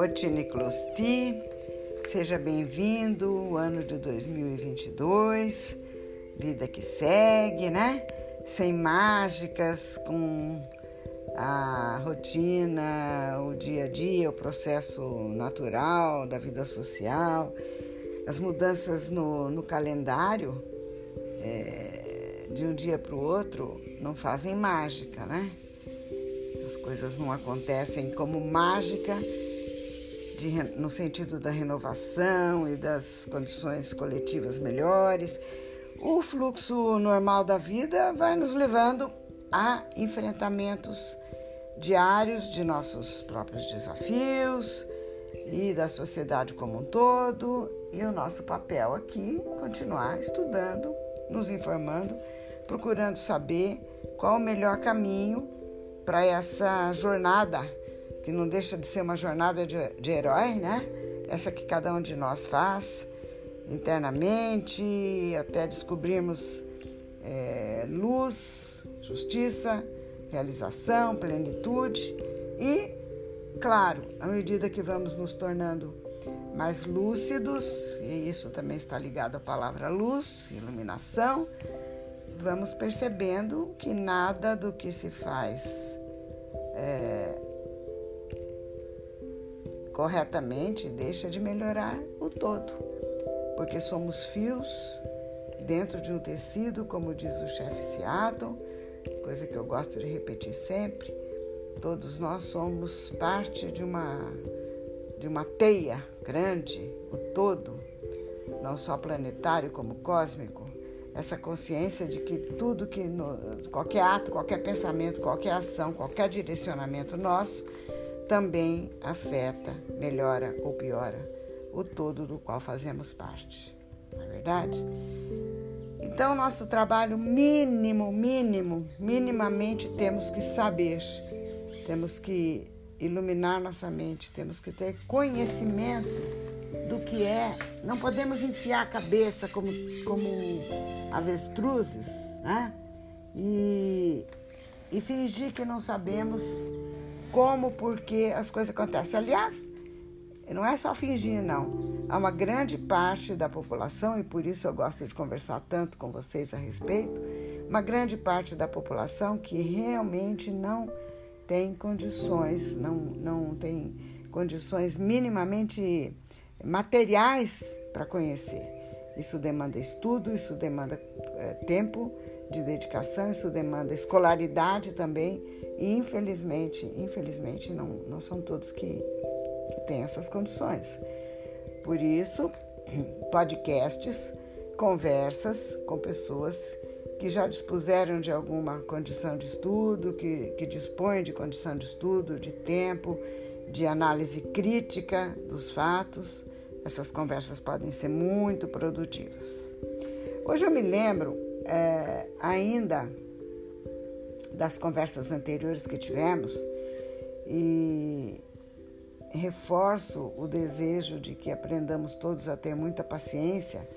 Otine Closti, seja bem-vindo o ano de 2022, vida que segue, né? Sem mágicas, com a rotina, o dia a dia, o processo natural da vida social, as mudanças no, no calendário é, de um dia para o outro não fazem mágica, né? As coisas não acontecem como mágica de, no sentido da renovação e das condições coletivas melhores. O fluxo normal da vida vai nos levando a enfrentamentos diários de nossos próprios desafios e da sociedade como um todo. E o nosso papel aqui continuar estudando, nos informando, procurando saber qual o melhor caminho para essa jornada, que não deixa de ser uma jornada de, de herói, né? Essa que cada um de nós faz internamente, até descobrirmos é, luz, justiça, realização, plenitude e, claro, à medida que vamos nos tornando mais lúcidos, e isso também está ligado à palavra luz, iluminação, vamos percebendo que nada do que se faz é, corretamente deixa de melhorar o todo, porque somos fios dentro de um tecido, como diz o chefe Seattle, coisa que eu gosto de repetir sempre. Todos nós somos parte de uma de uma teia grande, o todo, não só planetário como cósmico, essa consciência de que tudo que no, qualquer ato, qualquer pensamento, qualquer ação, qualquer direcionamento nosso também afeta, melhora ou piora o todo do qual fazemos parte. Não é verdade? Então, nosso trabalho mínimo, mínimo, minimamente temos que saber, temos que iluminar nossa mente, temos que ter conhecimento do que é. Não podemos enfiar a cabeça como, como avestruzes, né? E, e fingir que não sabemos como, porque as coisas acontecem. Aliás, não é só fingir, não. Há uma grande parte da população, e por isso eu gosto de conversar tanto com vocês a respeito, uma grande parte da população que realmente não tem condições, não, não tem condições minimamente materiais para conhecer. Isso demanda estudo, isso demanda é, tempo de dedicação, isso demanda escolaridade também. E infelizmente, infelizmente não, não são todos que, que têm essas condições. Por isso, podcasts, conversas com pessoas que já dispuseram de alguma condição de estudo, que, que dispõem de condição de estudo, de tempo, de análise crítica dos fatos essas conversas podem ser muito produtivas. Hoje eu me lembro é, ainda das conversas anteriores que tivemos e reforço o desejo de que aprendamos todos a ter muita paciência,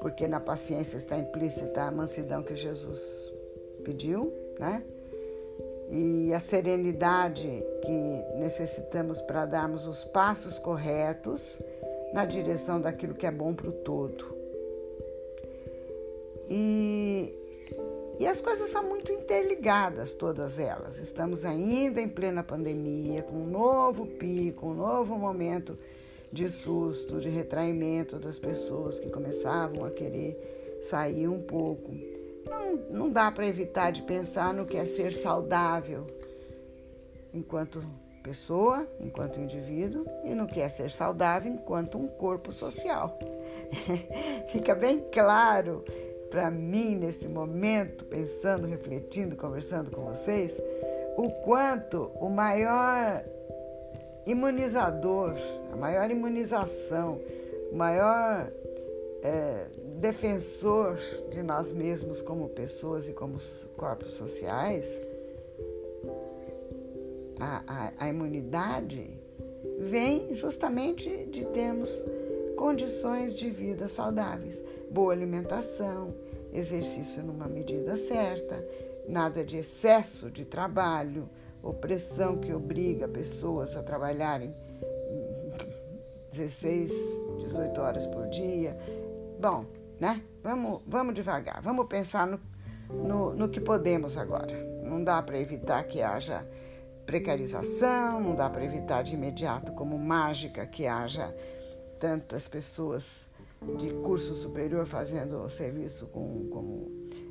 porque na paciência está implícita a mansidão que Jesus pediu, né? E a serenidade que necessitamos para darmos os passos corretos na direção daquilo que é bom para o todo. E, e as coisas são muito interligadas, todas elas. Estamos ainda em plena pandemia, com um novo pico, um novo momento de susto, de retraimento das pessoas que começavam a querer sair um pouco. Não, não dá para evitar de pensar no que é ser saudável enquanto pessoa, enquanto indivíduo, e no que é ser saudável enquanto um corpo social. Fica bem claro para mim nesse momento, pensando, refletindo, conversando com vocês, o quanto o maior imunizador, a maior imunização, o maior é, defensor de nós mesmos como pessoas e como corpos sociais a, a, a imunidade vem justamente de termos condições de vida saudáveis, boa alimentação, exercício numa medida certa, nada de excesso de trabalho, opressão que obriga pessoas a trabalharem 16, 18 horas por dia. Bom, né? Vamos, vamos devagar, vamos pensar no, no, no que podemos agora. Não dá para evitar que haja precarização, não dá para evitar de imediato, como mágica, que haja tantas pessoas de curso superior fazendo serviço com, como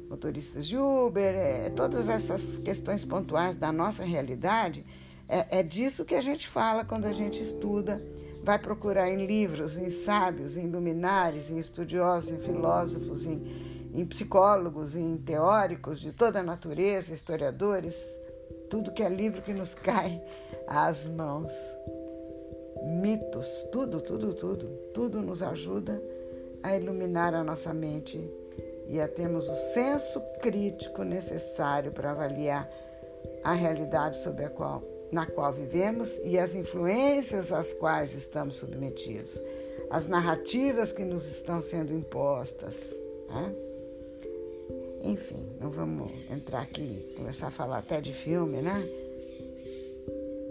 motoristas de Uber, é, todas essas questões pontuais da nossa realidade, é, é disso que a gente fala quando a gente estuda, vai procurar em livros, em sábios, em luminares, em estudiosos, em filósofos, em, em psicólogos, em teóricos de toda a natureza, historiadores, tudo que é livro que nos cai às mãos. Mitos, tudo, tudo, tudo, tudo nos ajuda a iluminar a nossa mente e a termos o senso crítico necessário para avaliar a realidade sobre a qual, na qual vivemos e as influências às quais estamos submetidos, as narrativas que nos estão sendo impostas. Né? Enfim, não vamos entrar aqui, começar a falar até de filme, né?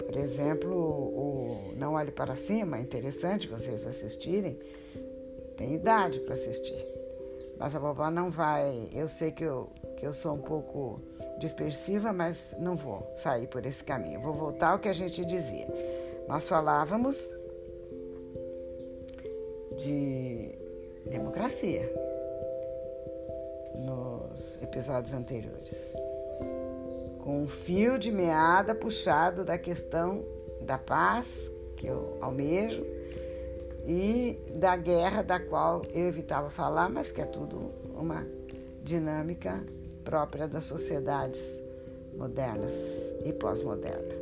Por exemplo, o Não Olhe Para Cima, é interessante vocês assistirem tem idade para assistir. Mas a vovó não vai. Eu sei que eu, que eu sou um pouco dispersiva, mas não vou sair por esse caminho. Vou voltar ao que a gente dizia. Nós falávamos de democracia nos episódios anteriores, com um fio de meada puxado da questão da paz que eu almejo e da guerra, da qual eu evitava falar, mas que é tudo uma dinâmica própria das sociedades modernas e pós-modernas.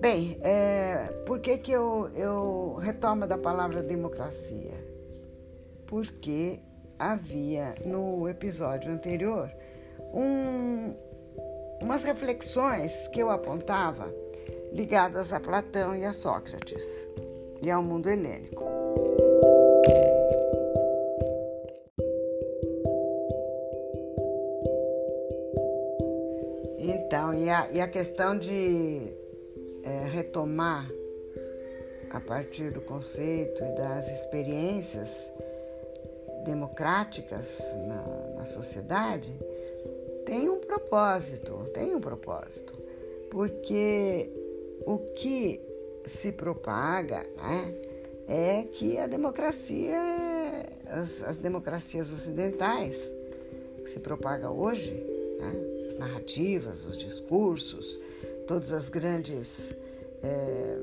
Bem, é, por que, que eu, eu retomo da palavra democracia? Porque havia no episódio anterior um, umas reflexões que eu apontava ligadas a Platão e a Sócrates e ao mundo helênico. Então, e a, e a questão de é, retomar a partir do conceito e das experiências democráticas na, na sociedade tem um propósito, tem um propósito, porque o que se propaga né, é que a democracia, as, as democracias ocidentais, que se propaga hoje, né, as narrativas, os discursos, todas as grandes é,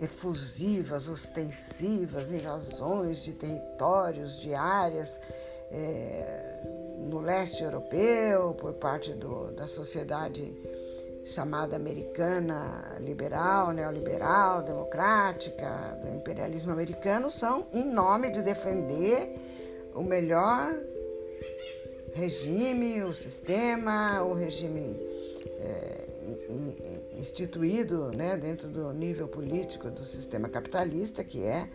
efusivas, ostensivas invasões de territórios, de áreas é, no leste europeu por parte do, da sociedade chamada americana liberal, neoliberal, democrática, do imperialismo americano, são em nome de defender o melhor regime, o sistema, o regime é, instituído né, dentro do nível político do sistema capitalista, que é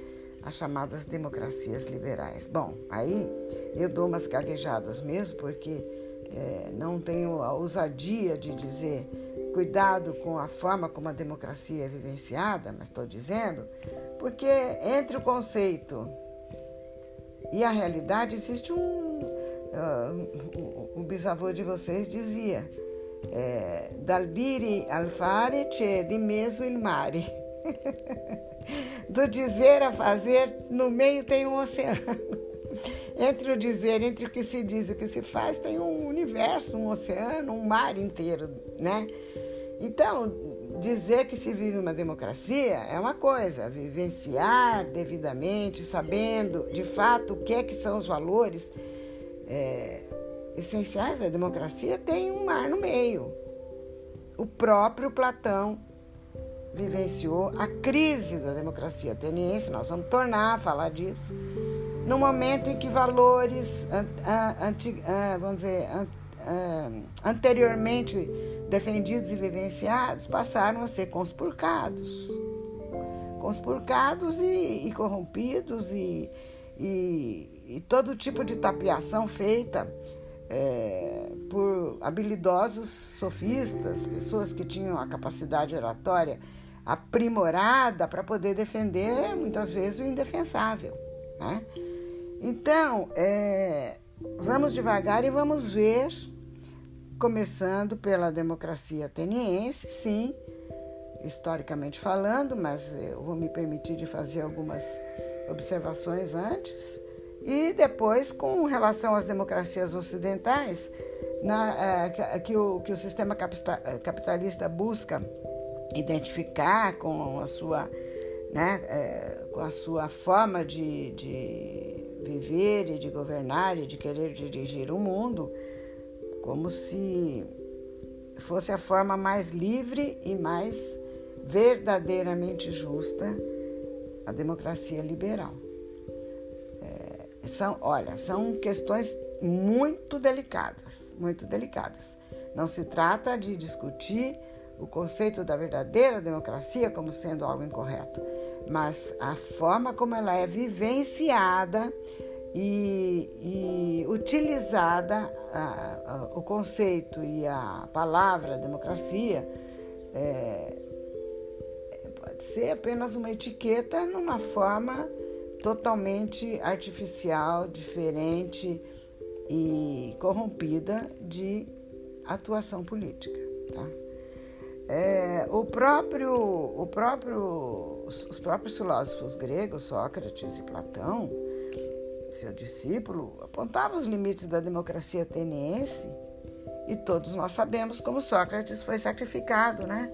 as chamadas democracias liberais. Bom, aí eu dou umas gaguejadas mesmo, porque é, não tenho a ousadia de dizer cuidado com a forma como a democracia é vivenciada, mas estou dizendo, porque entre o conceito e a realidade existe um. Uh, o, o, bisavô de vocês dizia: é, Dal dire al fare c'è di mezzo il mare. Do dizer a fazer, no meio tem um oceano. Entre o dizer, entre o que se diz e o que se faz, tem um universo, um oceano, um mar inteiro, né? Então, dizer que se vive uma democracia é uma coisa, vivenciar devidamente, sabendo de fato o que é que são os valores é, essenciais da democracia, tem um mar no meio. O próprio Platão vivenciou a crise da democracia ateniense, nós vamos tornar a falar disso no momento em que valores, vamos dizer, anteriormente defendidos e vivenciados, passaram a ser conspurcados. Conspurcados e, e corrompidos e, e, e, todo tipo de tapiação feita é, por habilidosos sofistas, pessoas que tinham a capacidade oratória aprimorada para poder defender muitas vezes o indefensável. Né? Então, é, vamos devagar e vamos ver, começando pela democracia ateniense, sim, historicamente falando, mas eu vou me permitir de fazer algumas observações antes, e depois com relação às democracias ocidentais, na, é, que, o, que o sistema capitalista busca identificar com a sua, né, é, com a sua forma de, de viver e de governar e de querer dirigir o mundo, como se fosse a forma mais livre e mais verdadeiramente justa a democracia liberal. É, são, olha, são questões muito delicadas, muito delicadas. Não se trata de discutir o conceito da verdadeira democracia como sendo algo incorreto, mas a forma como ela é vivenciada e, e utilizada, a, a, o conceito e a palavra democracia é, pode ser apenas uma etiqueta numa forma totalmente artificial, diferente e corrompida de atuação política. Tá? É, o próprio, o próprio, os próprios filósofos gregos, Sócrates e Platão, seu discípulo, apontavam os limites da democracia ateniense e todos nós sabemos como Sócrates foi sacrificado, né?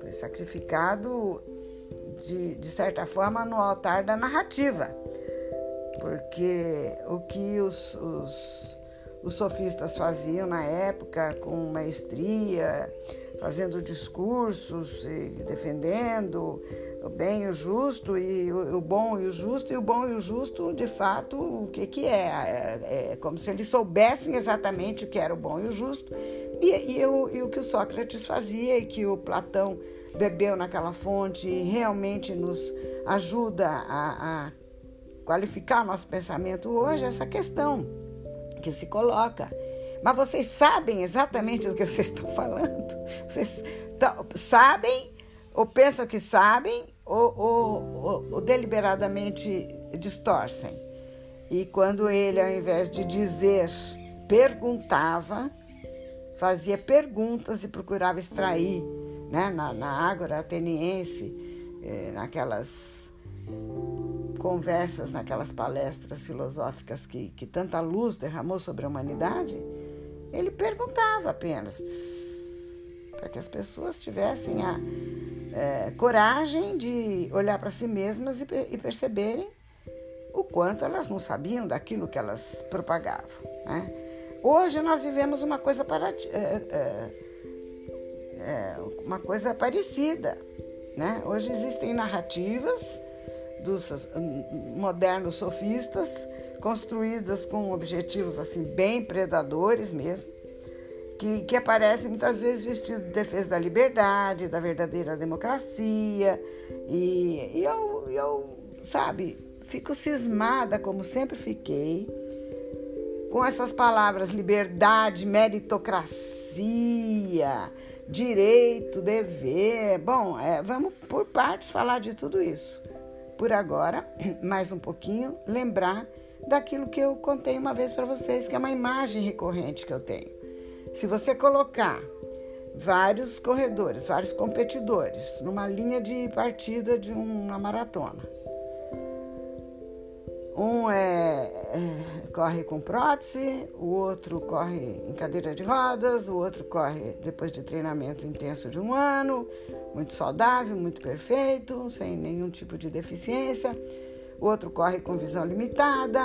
Foi sacrificado, de, de certa forma, no altar da narrativa, porque o que os, os os sofistas faziam na época com maestria, fazendo discursos e defendendo o bem e o justo e o, bom e o justo e o bom e o justo de fato o que que é é, é como se eles soubessem exatamente o que era o bom e o justo e, e, o, e o que o Sócrates fazia e que o Platão bebeu naquela fonte realmente nos ajuda a, a qualificar nosso pensamento hoje essa questão que se coloca. Mas vocês sabem exatamente do que vocês estão falando? Vocês sabem, ou pensam que sabem, ou, ou, ou, ou deliberadamente distorcem. E quando ele, ao invés de dizer, perguntava, fazia perguntas e procurava extrair né, na, na Ágora ateniense, eh, naquelas conversas, naquelas palestras filosóficas que, que tanta luz derramou sobre a humanidade, ele perguntava apenas para que as pessoas tivessem a é, coragem de olhar para si mesmas e, e, perceberem o quanto elas não sabiam daquilo que elas propagavam. Né? Hoje nós vivemos uma coisa para, é, é, é, uma coisa parecida. Né? Hoje existem narrativas dos modernos sofistas, construídas com objetivos assim bem predadores mesmo, que, que aparecem muitas vezes vestidos de defesa da liberdade, da verdadeira democracia. E, e eu, eu, sabe, fico cismada, como sempre fiquei, com essas palavras liberdade, meritocracia, direito, dever. Bom, é, vamos por partes falar de tudo isso por agora, mais um pouquinho, lembrar daquilo que eu contei uma vez para vocês, que é uma imagem recorrente que eu tenho. Se você colocar vários corredores, vários competidores numa linha de partida de uma maratona, um é, é, corre com prótese, o outro corre em cadeira de rodas, o outro corre depois de treinamento intenso de um ano, muito saudável, muito perfeito, sem nenhum tipo de deficiência. O outro corre com visão limitada.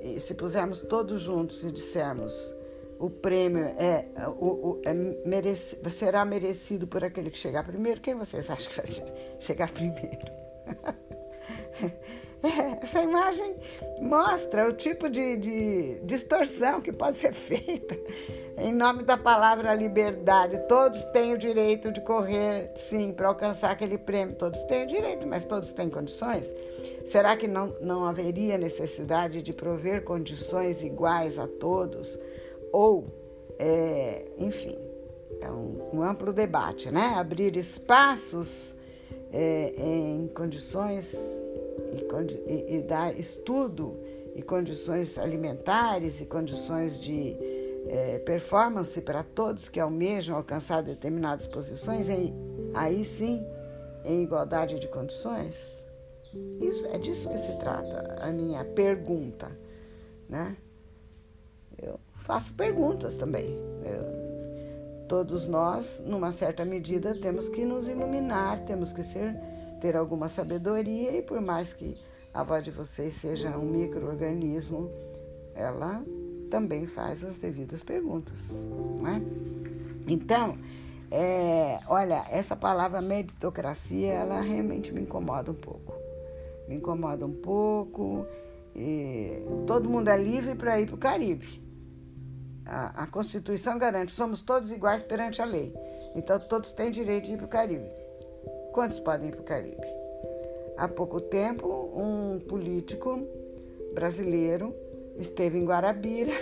E se pusermos todos juntos e dissermos o prêmio é, o, o, é mereci, será merecido por aquele que chegar primeiro, quem vocês acham que vai chegar primeiro? É, essa imagem mostra o tipo de, de distorção que pode ser feita em nome da palavra liberdade. Todos têm o direito de correr, sim, para alcançar aquele prêmio. Todos têm o direito, mas todos têm condições? Será que não, não haveria necessidade de prover condições iguais a todos? Ou, é, enfim, é um, um amplo debate, né? Abrir espaços é, em condições e, e, e, dar estudo e condições alimentares e condições de é, performance para todos que almejam alcançar determinadas posições, em, aí sim, em igualdade de condições? Isso é disso que se trata a minha pergunta, né? Eu faço perguntas também. Eu, todos nós, numa certa medida, temos que nos iluminar, temos que ser ter alguma sabedoria e por mais que a avó de vocês seja um microorganismo, ela também faz as devidas perguntas, não é? Então, é, olha, essa palavra meritocracia, ela realmente me incomoda um pouco. Me incomoda um pouco. todo mundo é livre para ir para o Caribe. A, a, Constituição garante, somos todos iguais perante a lei. Então, todos têm direito de ir para o Caribe. Quantos podem ir para o Caribe? Há pouco tempo, um político brasileiro esteve em Guarabira,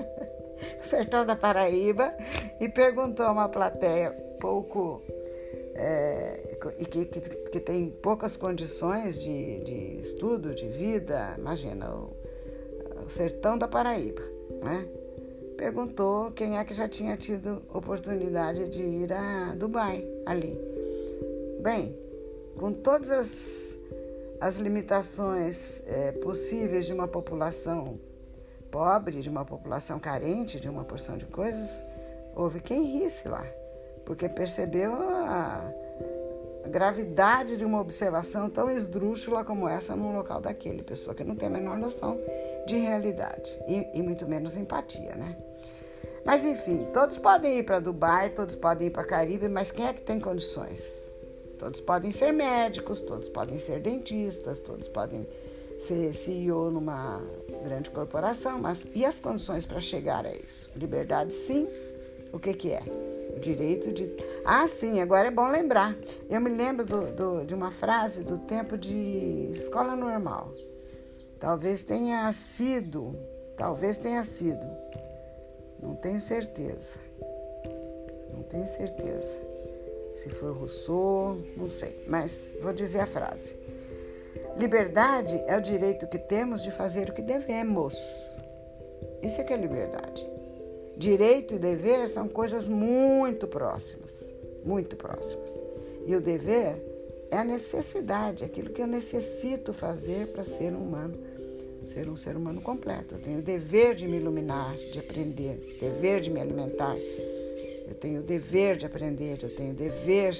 sertão da Paraíba, e perguntou a uma plateia pouco. É, que, que, que, tem poucas condições de, de estudo, de vida, imagina, o, o sertão da Paraíba, né? Perguntou quem é que já tinha tido oportunidade de ir a Dubai ali. Bem, com todas as as limitações é, possíveis de uma população pobre, de uma população carente de uma porção de coisas, houve quem risse lá, porque percebeu a, gravidade de uma observação tão esdrúxula como essa num local daquele, pessoa que não tem a menor noção de realidade e, e muito menos empatia, né? Mas enfim, todos podem ir para Dubai, todos podem ir para Caribe, mas quem é que tem condições? Todos podem ser médicos, todos podem ser dentistas, todos podem ser CEO numa grande corporação, mas e as condições para chegar a isso? Liberdade, sim. O que, que é? O direito de. Ah, sim, agora é bom lembrar. Eu me lembro do, do, de uma frase do tempo de escola normal. Talvez tenha sido, talvez tenha sido, não tenho certeza. Não tenho certeza se foi Rousseau, não sei, mas vou dizer a frase. Liberdade é o direito que temos de fazer o que devemos. Isso é que é liberdade. Direito e dever são coisas muito próximas, muito próximas. E o dever é a necessidade, aquilo que eu necessito fazer para ser um humano, ser um ser humano completo. Eu tenho o dever de me iluminar, de aprender, dever de me alimentar, eu tenho o dever de aprender, eu tenho o dever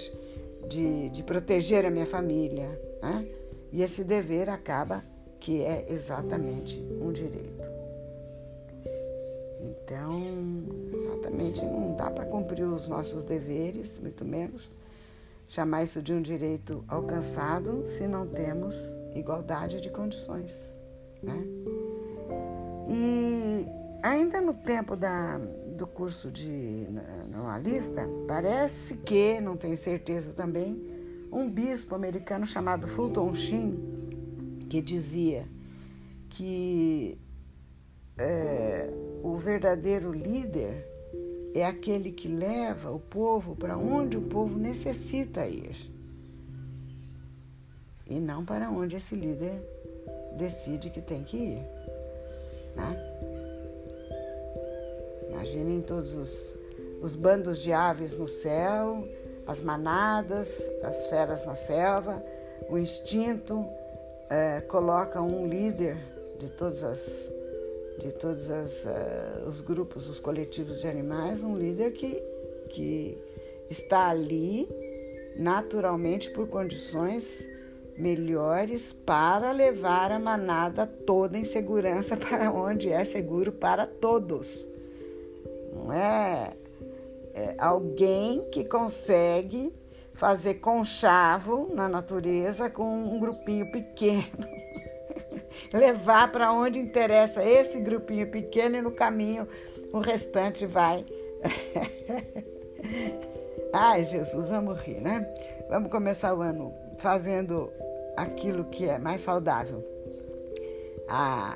de, de proteger a minha família. Né? E esse dever acaba que é exatamente um direito. Então, exatamente, não dá para cumprir os nossos deveres, muito menos chamar isso de um direito alcançado se não temos igualdade de condições. Né? E ainda no tempo da, do curso de normalista, parece que, não tenho certeza também, um bispo americano chamado Fulton Sheen, que dizia que é, o verdadeiro líder é aquele que leva o povo para onde o povo necessita ir e não para onde esse líder decide que tem que ir. Né? Imaginem todos os, os bandos de aves no céu, as manadas, as feras na selva, o instinto é, coloca um líder de todas as de todos as, uh, os grupos, os coletivos de animais, um líder que, que está ali naturalmente por condições melhores para levar a manada toda em segurança para onde é seguro para todos não é, é alguém que consegue fazer conchavo na natureza com um grupinho pequeno. Levar para onde interessa esse grupinho pequeno e no caminho o restante vai. Ai, Jesus, vamos rir, né? Vamos começar o ano fazendo aquilo que é mais saudável. A,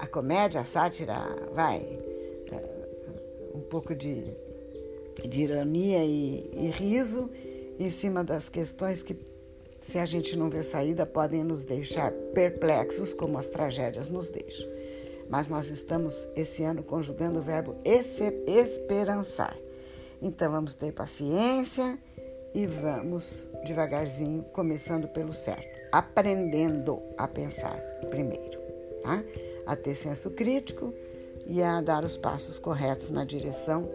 a comédia, a sátira, vai, um pouco de de ironia e, e riso em cima das questões que, se a gente não vê saída, podem nos deixar perplexos, como as tragédias nos deixam. Mas nós estamos esse ano conjugando o verbo esperançar. Então vamos ter paciência e vamos devagarzinho, começando pelo certo, aprendendo a pensar primeiro, tá? A ter senso crítico e a dar os passos corretos na direção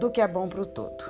do que é bom para o todo.